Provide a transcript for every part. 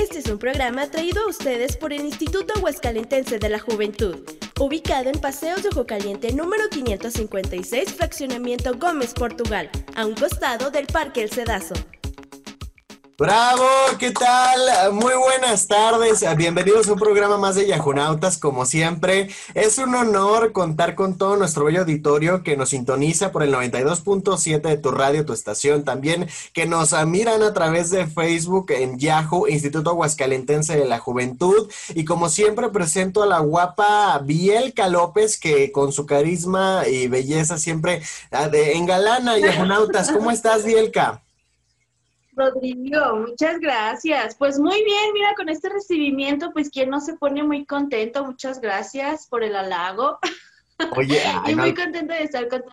Este es un programa traído a ustedes por el Instituto Huescalentense de la Juventud, ubicado en Paseos de Ojo Caliente número 556, Fraccionamiento Gómez, Portugal, a un costado del Parque El Cedazo. Bravo, ¿qué tal? Muy buenas tardes. Bienvenidos a un programa más de Yajunautas, como siempre. Es un honor contar con todo nuestro bello auditorio que nos sintoniza por el 92.7 de tu radio, tu estación. También que nos miran a través de Facebook en Yahoo, Instituto Aguascalentense de la Juventud. Y como siempre presento a la guapa Bielka López, que con su carisma y belleza siempre ah, engalana Yajunautas. ¿Cómo estás, Bielka? Rodrigo, muchas gracias. Pues muy bien, mira, con este recibimiento, pues quien no se pone muy contento, muchas gracias por el halago. Oye, y muy contento de estar con,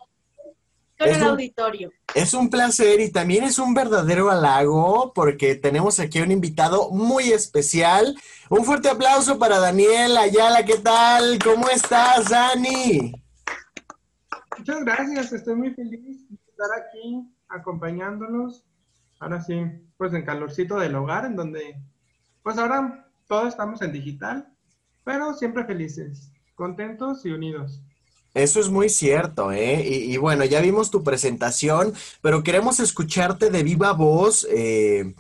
el auditorio. Es un placer y también es un verdadero halago porque tenemos aquí un invitado muy especial. Un fuerte aplauso para Daniel Ayala, ¿qué tal? ¿Cómo estás, Dani? Muchas gracias, estoy muy feliz de estar aquí acompañándonos ahora sí, pues en calorcito del hogar, en donde, pues ahora todos estamos en digital, pero siempre felices, contentos y unidos. Eso es muy cierto, ¿eh? Y, bueno, ya vimos tu presentación, pero queremos escucharte de viva voz. Eh,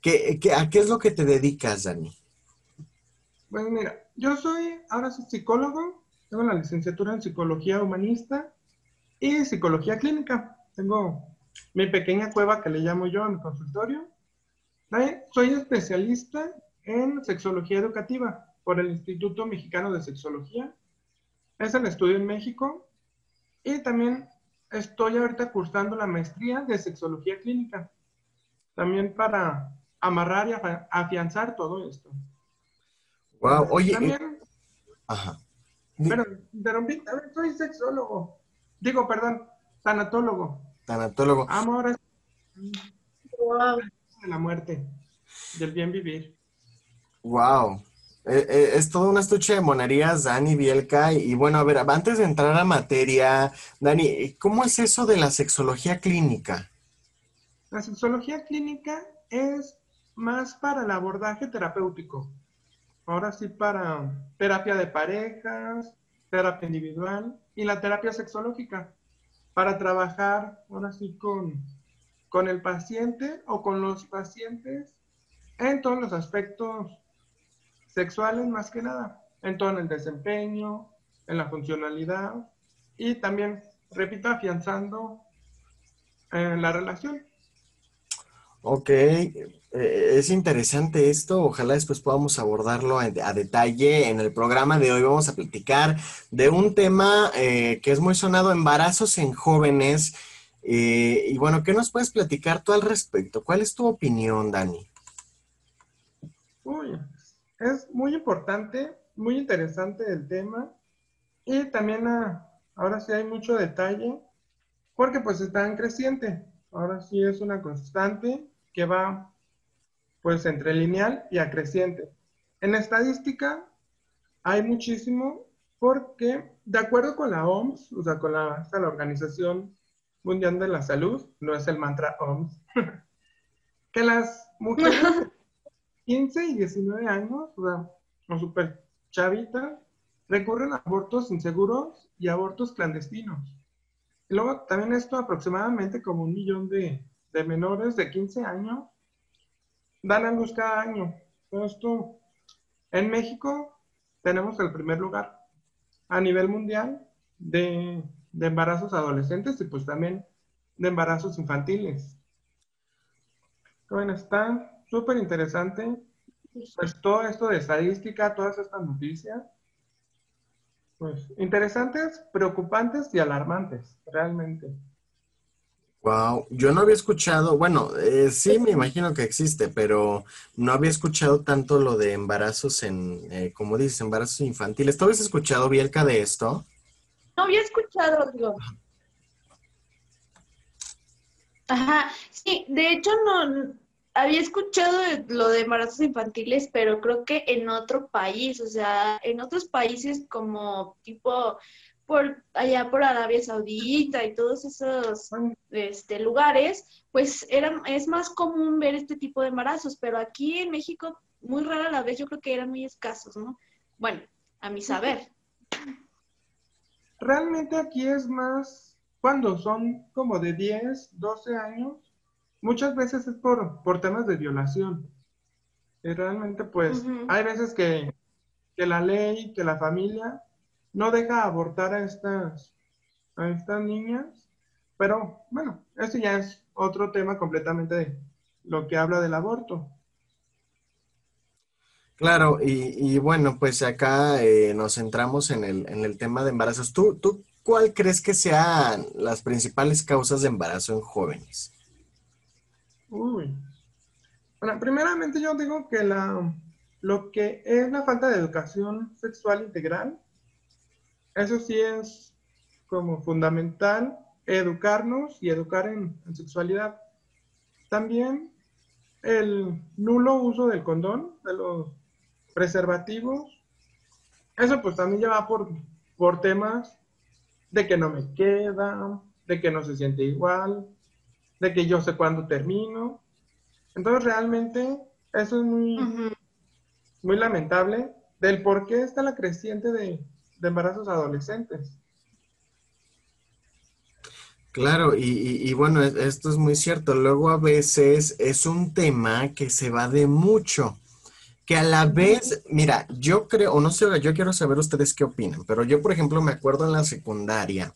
¿qué, a qué es lo que te dedicas, Dani? Pues mira, yo soy ahora soy psicólogo, tengo la licenciatura en psicología humanista y psicología clínica. Tengo mi pequeña cueva que le llamo yo a mi consultorio. Soy especialista en sexología educativa por el Instituto Mexicano de Sexología. Es el estudio en México. Y también estoy ahorita cursando la maestría de sexología clínica. También para amarrar y afianzar todo esto. Wow, oye. También, ajá. Pero, interrumpí, soy sexólogo. Digo, perdón, tanatólogo tanatólogo. Amor wow. de la muerte, del bien vivir. Wow. Eh, eh, es todo un estuche de monerías, Dani Bielka. Y, bueno, a ver, antes de entrar a materia, Dani, ¿cómo es eso de la sexología clínica? La sexología clínica es más para el abordaje terapéutico. Ahora sí para terapia de parejas, terapia individual y la terapia sexológica para trabajar ahora sí con, con el paciente o con los pacientes en todos los aspectos sexuales más que nada, en todo el desempeño, en la funcionalidad y también, repito, afianzando eh, la relación. Ok, eh, es interesante esto. Ojalá después podamos abordarlo a, detalle. En el programa de hoy vamos a platicar de un tema eh, que es muy sonado, embarazos en jóvenes. Eh, y bueno, ¿qué nos puedes platicar tú al respecto? ¿Cuál es tu opinión, Dani? Uy, es muy importante, muy interesante el tema. Y también ah, ahora sí hay mucho detalle, porque pues están creciente. Ahora sí es una constante que va pues entre lineal y acreciente. En estadística hay muchísimo porque de acuerdo con la OMS, o sea, con la, la Organización Mundial de la Salud, no es el mantra OMS, que las mujeres de 15 y 19 años, o sea, o super chavitas, recurren a abortos inseguros y abortos clandestinos. Y luego también esto aproximadamente como un millón de, de menores de 15 años dan a luz cada año. En México tenemos el primer lugar a nivel mundial de, embarazos adolescentes y pues también de embarazos infantiles. Bueno, está súper interesante pues todo esto de estadística, todas estas noticias, pues interesantes, preocupantes y alarmantes, realmente. Wow, yo no había escuchado, bueno, eh, sí me imagino que existe, pero no había escuchado tanto lo de embarazos en, eh, como dices, embarazos infantiles. ¿Tú habías escuchado, Bielka, de esto? No había escuchado, digo. Ajá, sí, de hecho no, había escuchado lo de embarazos infantiles, pero creo que en otro país, o sea, en otros países como tipo por allá por Arabia Saudita y todos esos este, lugares, pues era, es más común ver este tipo de embarazos, pero aquí en México muy rara la vez yo creo que eran muy escasos, ¿no? Bueno, a mi saber. Realmente aquí es más cuando son como de 10, 12 años, muchas veces es por, por temas de violación. Y realmente pues hay veces que, que la ley, que la familia no deja abortar a estas, a estas niñas, pero bueno, eso ya es otro tema completamente de lo que habla del aborto. Claro, y, bueno, pues acá eh, nos centramos en el, en el tema de embarazos. ¿Tú, ¿Tú cuál crees que sean las principales causas de embarazo en jóvenes? Uy. Bueno, primeramente yo digo que la, lo que es la falta de educación sexual integral eso sí es como fundamental, educarnos y educar en, sexualidad. También el nulo uso del condón, de los preservativos. Eso pues también lleva por, por temas de que no me queda, de que no se siente igual, de que yo sé cuándo termino. Entonces realmente eso es muy, muy lamentable del por qué está la creciente de, de embarazos adolescentes. Claro, y, bueno, esto es muy cierto. Luego a veces es un tema que se va de mucho, que a la vez, mira, yo creo, o no sé, yo quiero saber ustedes qué opinan, pero yo, por ejemplo, me acuerdo en la secundaria,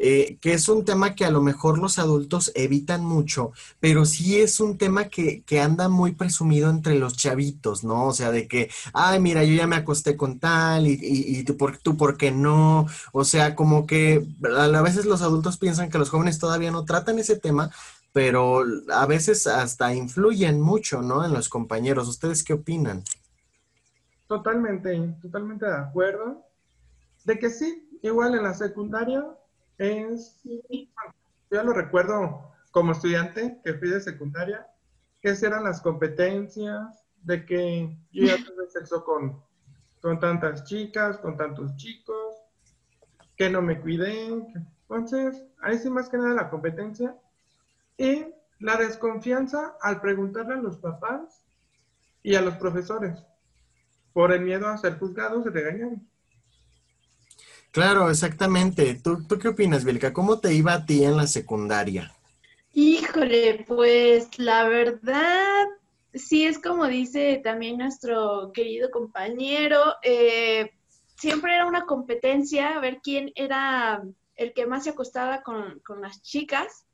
eh, que es un tema que a lo mejor los adultos evitan mucho, pero sí es un tema que, anda muy presumido entre los chavitos, ¿no? O sea, de que, ay, mira, yo ya me acosté con tal y, y, tú, por, tú, ¿por qué no? O sea, como que a veces los adultos piensan que los jóvenes todavía no tratan ese tema, pero a veces hasta influyen mucho, ¿no? En los compañeros. ¿Ustedes qué opinan? Totalmente, totalmente de acuerdo. De que sí, igual en la secundaria es, yo lo recuerdo como estudiante que fui de secundaria, que eran las competencias, de que yo ya tuve sexo con, con tantas chicas, con tantos chicos, que no me cuidé. Entonces, ahí sí más que nada la competencia. Y la desconfianza al preguntarle a los papás y a los profesores por el miedo a ser juzgados y regañados. Claro, exactamente. ¿Tú, ¿Tú qué opinas, Vilka? ¿Cómo te iba a ti en la secundaria? Híjole, pues la verdad, sí es como dice también nuestro querido compañero, eh, siempre era una competencia a ver quién era el que más se acostaba con, con las chicas.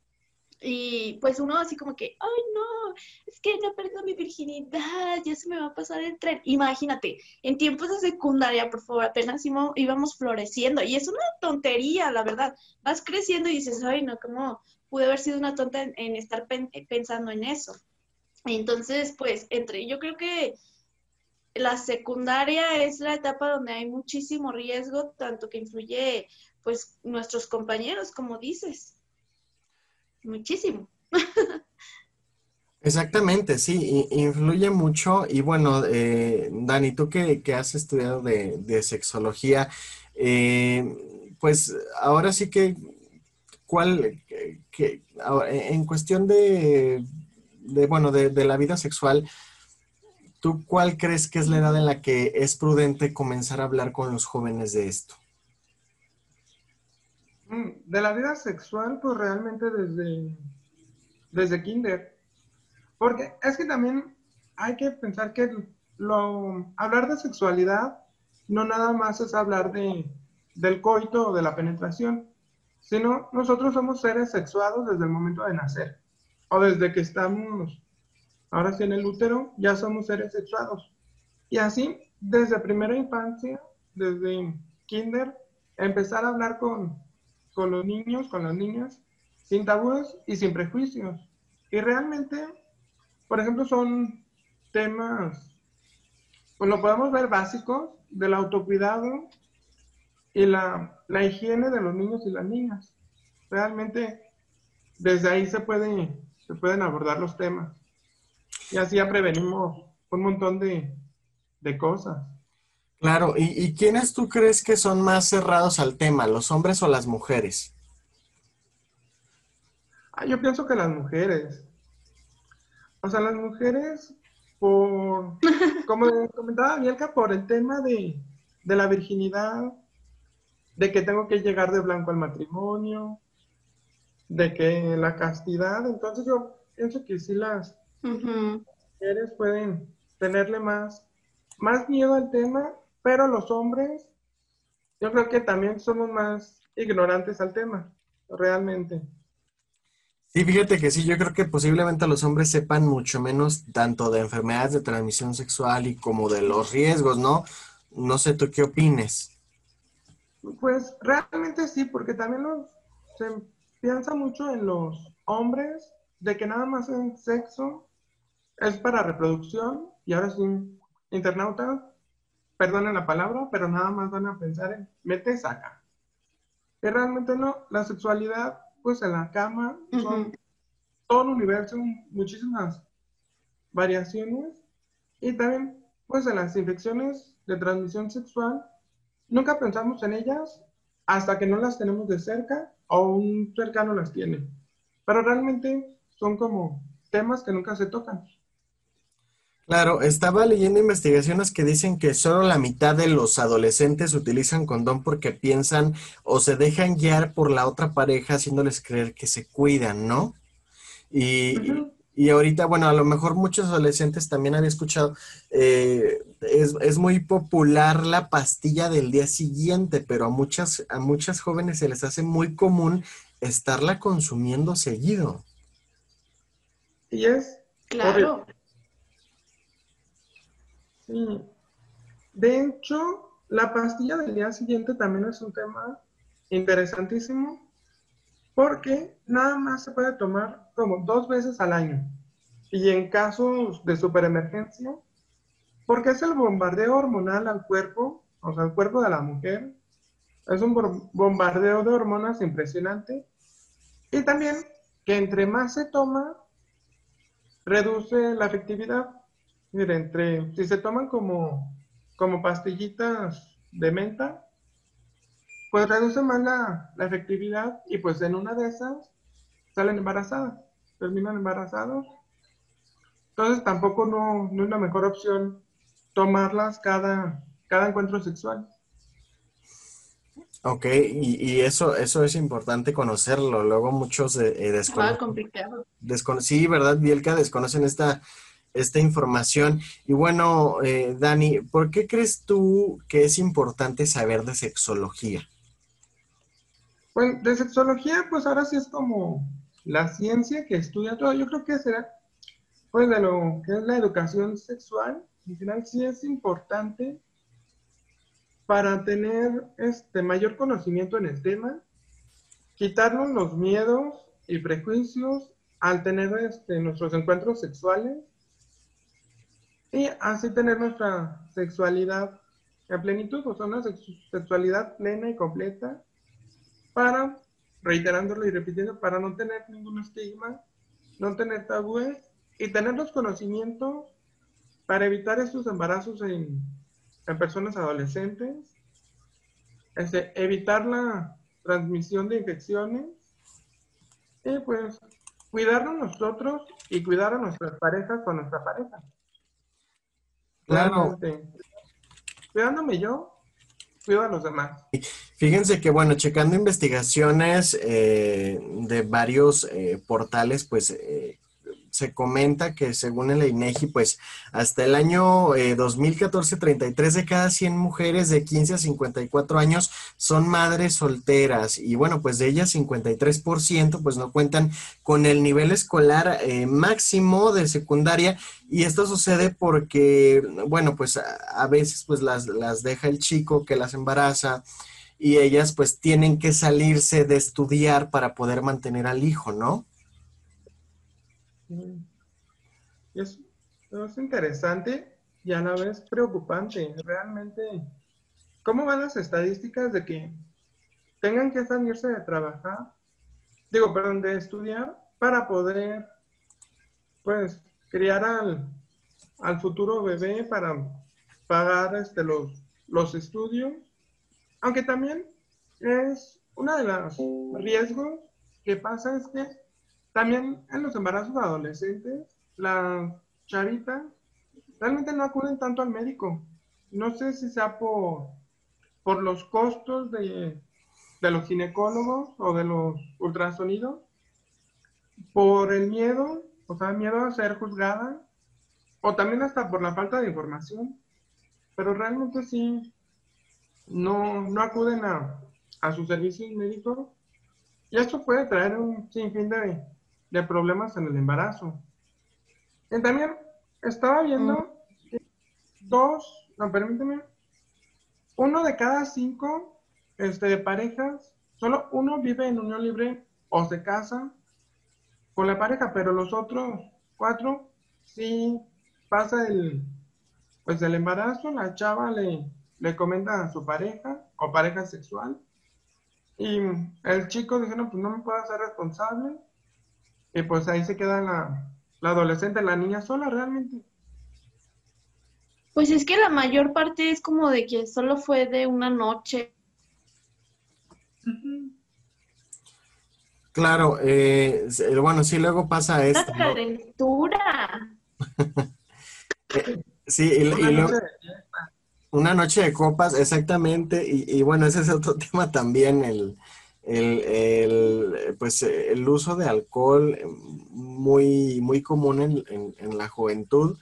Y pues uno así como que, ay no, es que no perdido mi virginidad, ya se me va a pasar el tren. Imagínate, en tiempos de secundaria, por favor, apenas íbamos floreciendo. Y es una tontería, la verdad. Vas creciendo y dices, ay no, ¿cómo pude haber sido una tonta en, estar pensando en eso? Entonces, pues, entre, yo creo que la secundaria es la etapa donde hay muchísimo riesgo, tanto que influye, pues, nuestros compañeros, como dices muchísimo. Exactamente, sí, influye mucho. Y bueno, eh, Dani, tú que, has estudiado de, sexología, eh, pues ahora sí que, ¿cuál, que, en cuestión de, de bueno, de, de, la vida sexual, ¿tú cuál crees que es la edad en la que es prudente comenzar a hablar con los jóvenes de esto? Mm, de la vida sexual, pues realmente desde, desde kinder. Porque es que también hay que pensar que hablar de sexualidad no nada más es hablar de, del coito o de la penetración, sino nosotros somos seres sexuados desde el momento de nacer. O desde que estamos, ahora sí en el útero, ya somos seres sexuados. Y así, desde primera infancia, desde kinder, empezar a hablar con, con los niños, con las niñas, sin tabúes y sin prejuicios. Y realmente, por ejemplo, son temas, pues lo podemos ver básicos, del autocuidado y la, la higiene de los niños y las niñas. Realmente, desde ahí se, puede, se pueden abordar los temas. Y así ya prevenimos un montón de, de cosas. Claro, ¿Y, ¿y quiénes tú crees que son más cerrados al tema, los hombres o las mujeres? Ah, yo pienso que las mujeres. O sea, las mujeres, por, como comentaba Bielka, por el tema de, de la virginidad, de que tengo que llegar de blanco al matrimonio, de que la castidad, entonces yo pienso que sí las mujeres pueden tenerle más, más miedo al tema, pero los hombres, yo creo que también somos más ignorantes al tema, realmente. Sí, fíjate que sí, yo creo que posiblemente los hombres sepan mucho menos tanto de enfermedades de transmisión sexual y como de los riesgos, ¿no? No sé tú qué opines. Pues realmente sí, porque también se piensa mucho en los hombres de que nada más el sexo es para reproducción y ahora sí, internautas, perdonen la palabra, pero nada más van a pensar en mete saca. Y realmente no, la sexualidad pues en la cama son todo el universo, muchísimas variaciones y también pues en las infecciones de transmisión sexual, nunca pensamos en ellas hasta que no las tenemos de cerca o un cercano las tiene. Pero realmente son como temas que nunca se tocan. Claro, estaba leyendo investigaciones que dicen que solo la mitad de los adolescentes utilizan condón porque piensan o se dejan guiar por la otra pareja haciéndoles creer que se cuidan, ¿no? Y, y ahorita, bueno, a lo mejor muchos adolescentes también han escuchado, eh, es, es, muy popular la pastilla del día siguiente, pero a muchas, a muchas jóvenes se les hace muy común estarla consumiendo seguido. Y es claro. Sí. De hecho, la pastilla del día siguiente también es un tema interesantísimo porque nada más se puede tomar como dos veces al año. Y en casos de superemergencia, porque es el bombardeo hormonal al cuerpo, o sea, al cuerpo de la mujer. Es un bombardeo de hormonas impresionante. Y también que entre más se toma, reduce la efectividad. Mire, entre, si se toman como, como pastillitas de menta, pues reduce más la, la, efectividad y pues en una de esas salen embarazadas, terminan embarazados. Entonces tampoco no, no es la mejor opción tomarlas cada, cada encuentro sexual. Ok, y, y, eso, eso es importante conocerlo. Luego muchos eh, desconocen. complicado. sí, ¿verdad, Bielka? Desconocen esta, esta información. Y bueno, eh, Dani, ¿por qué crees tú que es importante saber de sexología? Pues de sexología, pues ahora sí es como la ciencia que estudia todo. Yo creo que será, pues de lo que es la educación sexual, al final sí es importante para tener este mayor conocimiento en el tema, quitarnos los miedos y prejuicios al tener este, nuestros encuentros sexuales y así tener nuestra sexualidad en plenitud, o sea, una sexualidad plena y completa para, reiterándolo y repitiendo, para no tener ningún estigma, no tener tabúes y tener los conocimientos para evitar estos embarazos en en personas adolescentes, este, evitar la transmisión de infecciones y pues cuidarnos nosotros y cuidar a nuestras parejas con nuestra pareja. Claro. cuidándome yo, cuido a los demás. Fíjense que, bueno, checando investigaciones eh, de varios eh, portales, pues eh, se comenta que según el INEGI, pues hasta el año 2014, 33 de cada 100 mujeres de 15 a 54 años son madres solteras y bueno, pues de ellas 53% pues no cuentan con el nivel escolar eh, máximo de secundaria y esto sucede porque, bueno, pues a, a veces pues las, las deja el chico que las embaraza y ellas pues tienen que salirse de estudiar para poder mantener al hijo, ¿no? Es, es interesante y a la vez preocupante. Realmente, ¿cómo van las estadísticas de que tengan que salirse de trabajar, digo, perdón, de estudiar para poder, pues, criar al, al futuro bebé, para pagar este, los los estudios, aunque también es uno de los riesgos que pasa es que también en los embarazos adolescentes, las chavitas realmente no acuden tanto al médico. No sé si sea por, por los costos de, de los ginecólogos o de los ultrasonidos, por el miedo, o sea, miedo a ser juzgada, o también hasta por la falta de información. Pero realmente sí, no, no acuden a, a sus servicios médicos y esto puede traer un sinfín de, de problemas en el embarazo. Y también estaba viendo dos, no, permíteme, uno de cada cinco este, parejas, solo uno vive en unión libre o se casa con la pareja, pero los otros cuatro sí pasa el, pues el embarazo, la chava le, le comenta a su pareja o pareja sexual y el chico dice, no, pues no me puedo hacer responsable. Y pues ahí se queda la, la adolescente, la niña sola realmente. Pues es que la mayor parte es como de que solo fue de una noche. Claro, eh, bueno, sí, luego pasa esto. Una calentura. sí, y, y luego, una noche de copas, exactamente, y, bueno, ese es otro tema también, el, el, pues, el uso de alcohol muy, muy común en, la juventud.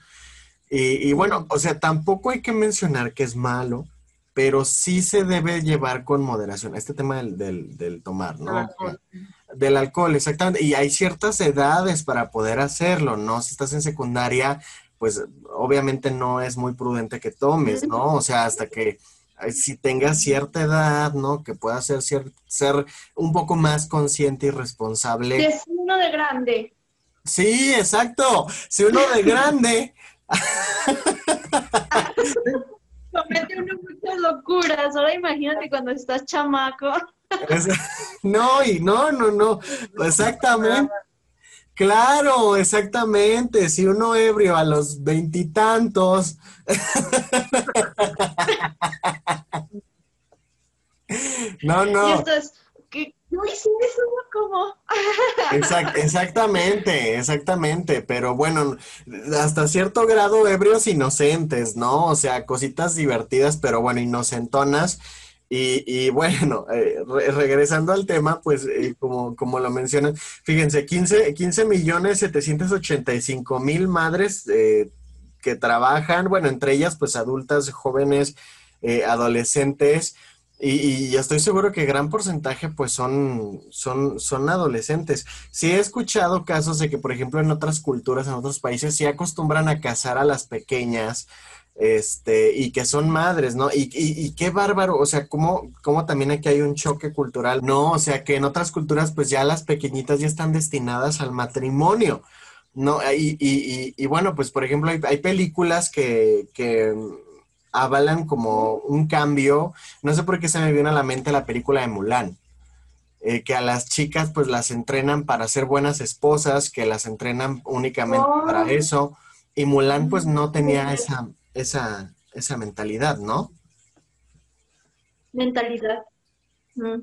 Y, bueno, o sea, tampoco hay que mencionar que es malo, pero sí se debe llevar con moderación. Este tema del, del, del tomar, ¿no? Alcohol. Del alcohol, exactamente. Y hay ciertas edades para poder hacerlo, ¿no? Si estás en secundaria, pues obviamente no es muy prudente que tomes, ¿no? O sea, hasta que si tengas cierta edad, ¿no? Que puedas ser, ser un poco más consciente y responsable. Si es uno de grande. Sí, exacto. Si uno de grande. Comete uno muchas locuras. Ahora imagínate cuando estás chamaco. no, y no, no, no. Exactamente. Claro, exactamente. Si uno ebrio a los veintitantos. no, no. Y esto es, que no hice eso, como. exactamente, exactamente. Pero bueno, hasta cierto grado ebrios inocentes, ¿no? O sea, cositas divertidas, pero bueno, inocentonas y, bueno, eh, regresando al tema, pues eh, como, como lo mencionan, fíjense, 15, 15 millones 785 mil madres eh, que trabajan, bueno, entre ellas pues adultas, jóvenes, adolescentes, y, estoy seguro que gran porcentaje pues son, son, son adolescentes. Sí he escuchado casos de que, por ejemplo, en otras culturas, en otros países, sí acostumbran a casar a las pequeñas, este, y que son madres, ¿no? Y, y, qué bárbaro, o sea, ¿cómo, cómo también aquí hay un choque cultural, ¿no? O sea, que en otras culturas, pues ya las pequeñitas ya están destinadas al matrimonio, ¿no? Y, y, y bueno, pues por ejemplo, hay, hay películas que, que avalan como un cambio, no sé por qué se me viene a la mente la película de Mulan. Eh, que a las chicas pues las entrenan para ser buenas esposas, que las entrenan únicamente para oh. eso, y Mulan pues no tenía esa, esa, esa mentalidad, ¿no? Mentalidad. Mm.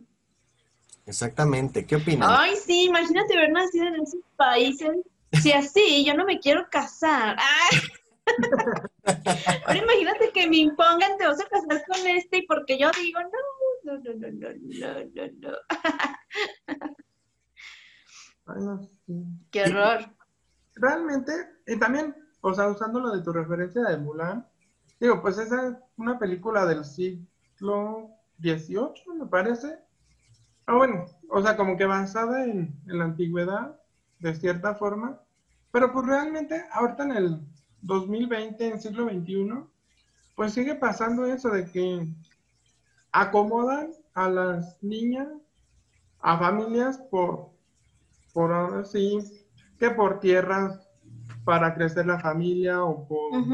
Exactamente, ¿qué opinas? Ay, sí, imagínate haber nacido en esos países. Si así, yo no me quiero casar. Ahora imagínate que me impongan, te vas a casar con este y porque yo digo, no, no, no, no, no, no, no. Qué horror. Realmente, y también o sea, usando lo de tu referencia de Mulan, digo, pues esa es una película del siglo XVIII, me parece. Ah, bueno, o sea, como que basada en, la antigüedad, de cierta forma. Pero pues realmente, ahorita en el 2020, en el siglo XXI, pues sigue pasando eso de que acomodan a las niñas, a familias por, por ahora sí, que por tierras para crecer la familia o por,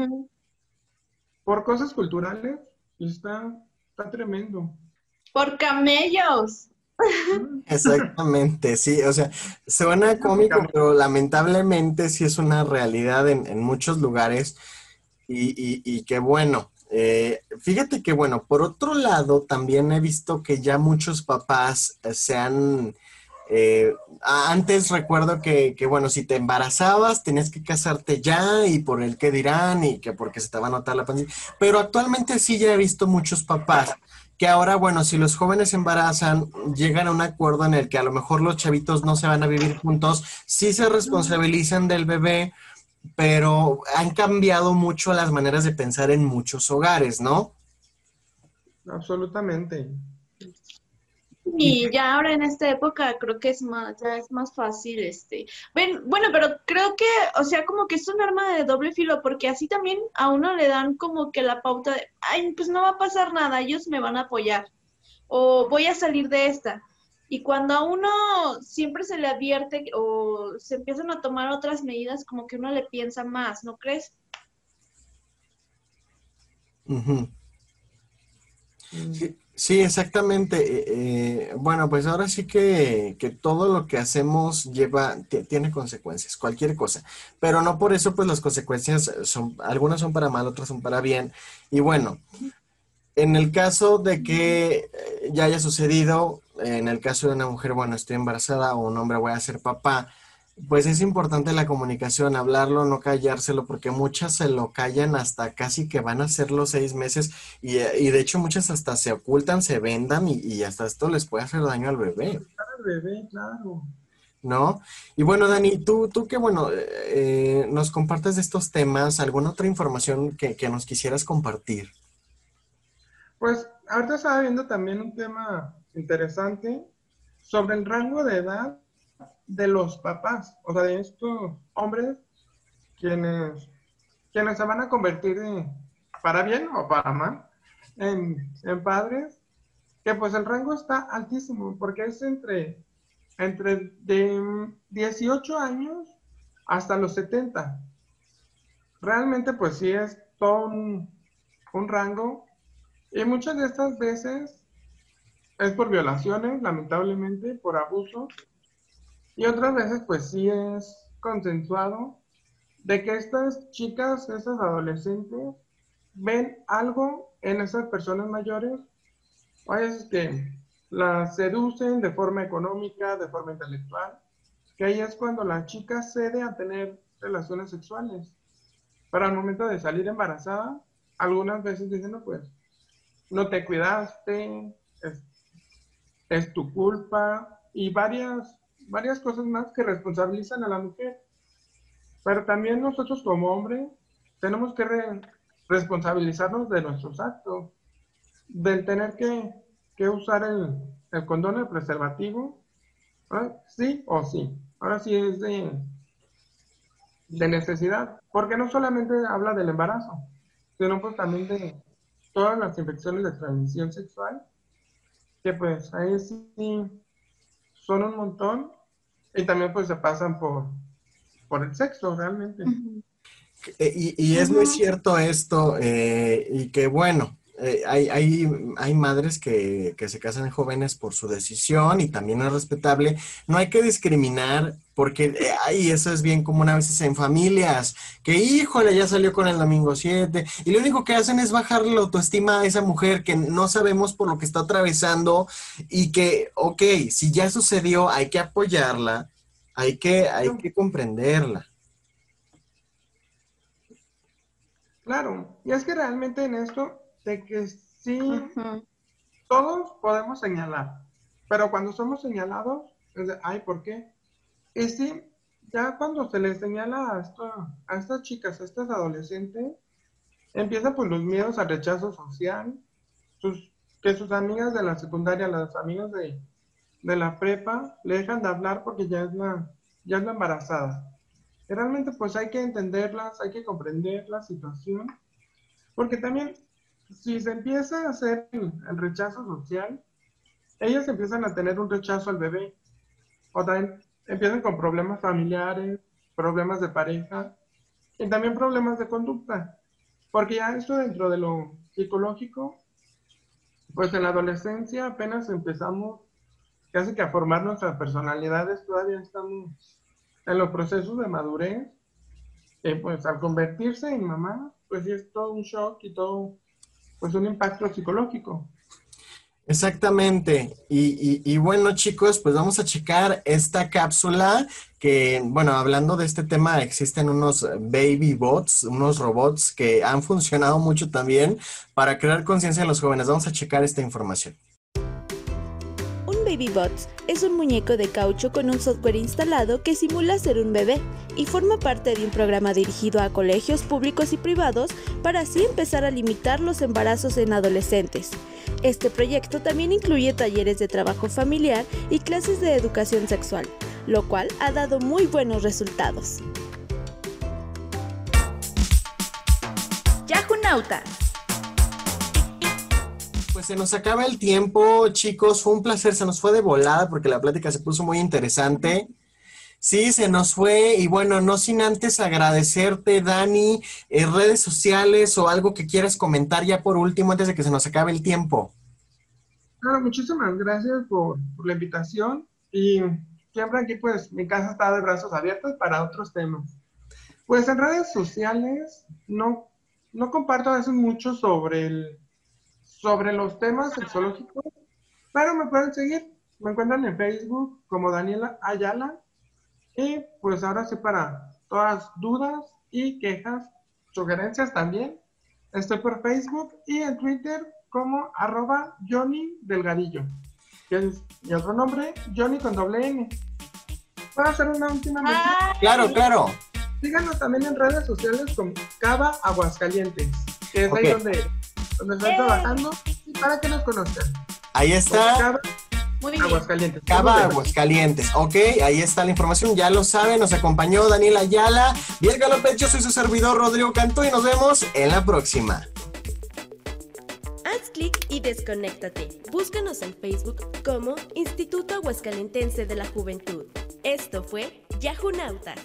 por cosas culturales. Está, está tremendo. Por camellos. Exactamente, sí, o sea, suena cómico, pero lamentablemente sí es una realidad en, muchos lugares y, y, y que bueno, Eh, fíjate que, bueno, por otro lado, también he visto que ya muchos papás se han... Eh, antes recuerdo que, que, bueno, si te embarazabas tenías que casarte ya y por el que dirán y que porque se te va a notar la pandemia. Pero actualmente sí ya he visto muchos papás que ahora, bueno, si los jóvenes se embarazan, llegan a un acuerdo en el que a lo mejor los chavitos no se van a vivir juntos, sí se responsabilizan del bebé, pero han cambiado mucho las maneras de pensar en muchos hogares, ¿no? Absolutamente. Y ya ahora en esta época creo que es más, ya es más fácil, este. Bueno, bueno, pero creo que, o sea, como que es un arma de doble filo, porque así también a uno le dan como que la pauta de, ay, pues no va a pasar nada, ellos me van a apoyar, o voy a salir de esta. Y cuando a uno siempre se le advierte o se empiezan a tomar otras medidas, como que uno le piensa más, ¿no crees? sí, exactamente. Eh, eh, bueno, pues ahora sí que, que, todo lo que hacemos lleva, tiene consecuencias, cualquier cosa. Pero no por eso, pues las consecuencias son, algunas son para mal, otras son para bien. Y bueno, en el caso de que eh, ya haya sucedido, en el caso de una mujer, bueno, estoy embarazada o un hombre voy a ser papá, pues es importante la comunicación, hablarlo, no callárselo, porque muchas se lo callan hasta casi que van a ser los seis meses y, de hecho muchas hasta se ocultan, se vendan y, hasta esto les puede hacer daño al bebé. Al bebé, claro. ¿No? Y bueno, Dani, tú, tú que bueno, eh, nos compartes de estos temas, ¿alguna otra información que, que nos quisieras compartir? Pues ahorita estaba viendo también un tema interesante sobre el rango de edad de los papás, o sea, de estos hombres quienes, quienes se van a convertir para bien o para mal en, en, padres, que pues el rango está altísimo, porque es entre, entre de 18 años hasta los 70. Realmente pues sí es todo un, un rango y muchas de estas veces es por violaciones, lamentablemente, por abusos. Y otras veces, pues sí es consensuado de que estas chicas, esas adolescentes, ven algo en esas personas mayores, o es que las seducen de forma económica, de forma intelectual, que ahí es cuando la chica cede a tener relaciones sexuales. Para el momento de salir embarazada, algunas veces dicen, no, pues, no te cuidaste, es, tu culpa y varias, varias cosas más que responsabilizan a la mujer. Pero también nosotros como hombres tenemos que responsabilizarnos de nuestros actos, del tener que, que usar el, el, condón, el preservativo, sí o sí. Ahora sí es de, de necesidad, porque no solamente habla del embarazo, sino pues también de, todas las infecciones de transmisión sexual, que pues ahí sí son un montón y también pues se pasan por, por el sexo realmente. Eh, y, es muy cierto esto, eh, y que bueno, eh, hay, hay, hay, madres que, que, se casan jóvenes por su decisión y también es respetable. No hay que discriminar porque eh, eso es bien común a veces en familias, que híjole, ya salió con el domingo 7 y lo único que hacen es bajarle la autoestima a esa mujer que no sabemos por lo que está atravesando y que, ok, si ya sucedió, hay que apoyarla, hay que, hay que comprenderla. Claro, y es que realmente en esto de que sí, todos podemos señalar, pero cuando somos señalados, es de, ay, ¿por qué? Y sí, ya cuando se les señala a, esto, a estas chicas, a estas adolescentes, empiezan pues los miedos al rechazo social, sus, que sus amigas de la secundaria, las amigas de, de la prepa, le dejan de hablar porque ya es la, ya es la embarazada. Realmente pues hay que entenderlas, hay que comprender la situación, porque también si se empieza a hacer el, rechazo social, ellas empiezan a tener un rechazo al bebé. O también empiezan con problemas familiares, problemas de pareja y también problemas de conducta. Porque ya esto dentro de lo psicológico, pues en la adolescencia apenas empezamos casi que a formar nuestras personalidades, todavía estamos en los procesos de madurez. Pues al convertirse en mamá, pues es todo un shock y todo pues un impacto psicológico. Exactamente. Y, bueno, chicos, pues vamos a checar esta cápsula que, bueno, hablando de este tema, existen unos baby bots, unos robots que han funcionado mucho también para crear conciencia en los jóvenes. Vamos a checar esta información. Un baby bot es un muñeco de caucho con un software instalado que simula ser un bebé y forma parte de un programa dirigido a colegios públicos y privados para así empezar a limitar los embarazos en adolescentes. Este proyecto también incluye talleres de trabajo familiar y clases de educación sexual, lo cual ha dado muy buenos resultados. Yahunauta. Pues se nos acaba el tiempo, chicos. Fue un placer, se nos fue de volada porque la plática se puso muy interesante. Sí, se nos fue y bueno, no sin antes agradecerte, Dani, en redes sociales o algo que quieras comentar ya por último antes de que se nos acabe el tiempo. Claro, muchísimas gracias por, la invitación y siempre aquí pues mi casa está de brazos abiertos para otros temas. Pues en redes sociales no, no comparto a veces mucho sobre, el, sobre los temas sexológicos, pero me pueden seguir. Me encuentran en Facebook como Daniela Ayala y pues ahora sí para todas dudas y quejas, sugerencias también. Estoy por Facebook y en Twitter como arroba Johnny Delgadillo. Que es mi otro nombre, Johnny con doble N. ¿Puedo hacer una última mención? Claro, claro. Síganos también en redes sociales como Cava Aguascalientes, que es ahí donde, donde estoy trabajando y para que nos conozcan. Ahí está. Aguascalientes. Cava Aguascalientes. Ok, ahí está la información. Ya lo saben, nos acompañó Daniela Ayala. Bien López, yo soy su servidor Rodrigo Cantú y nos vemos en la próxima. Haz clic y desconéctate. Búscanos en Facebook como Instituto Aguascalentense de la Juventud. Esto fue Yahunautas.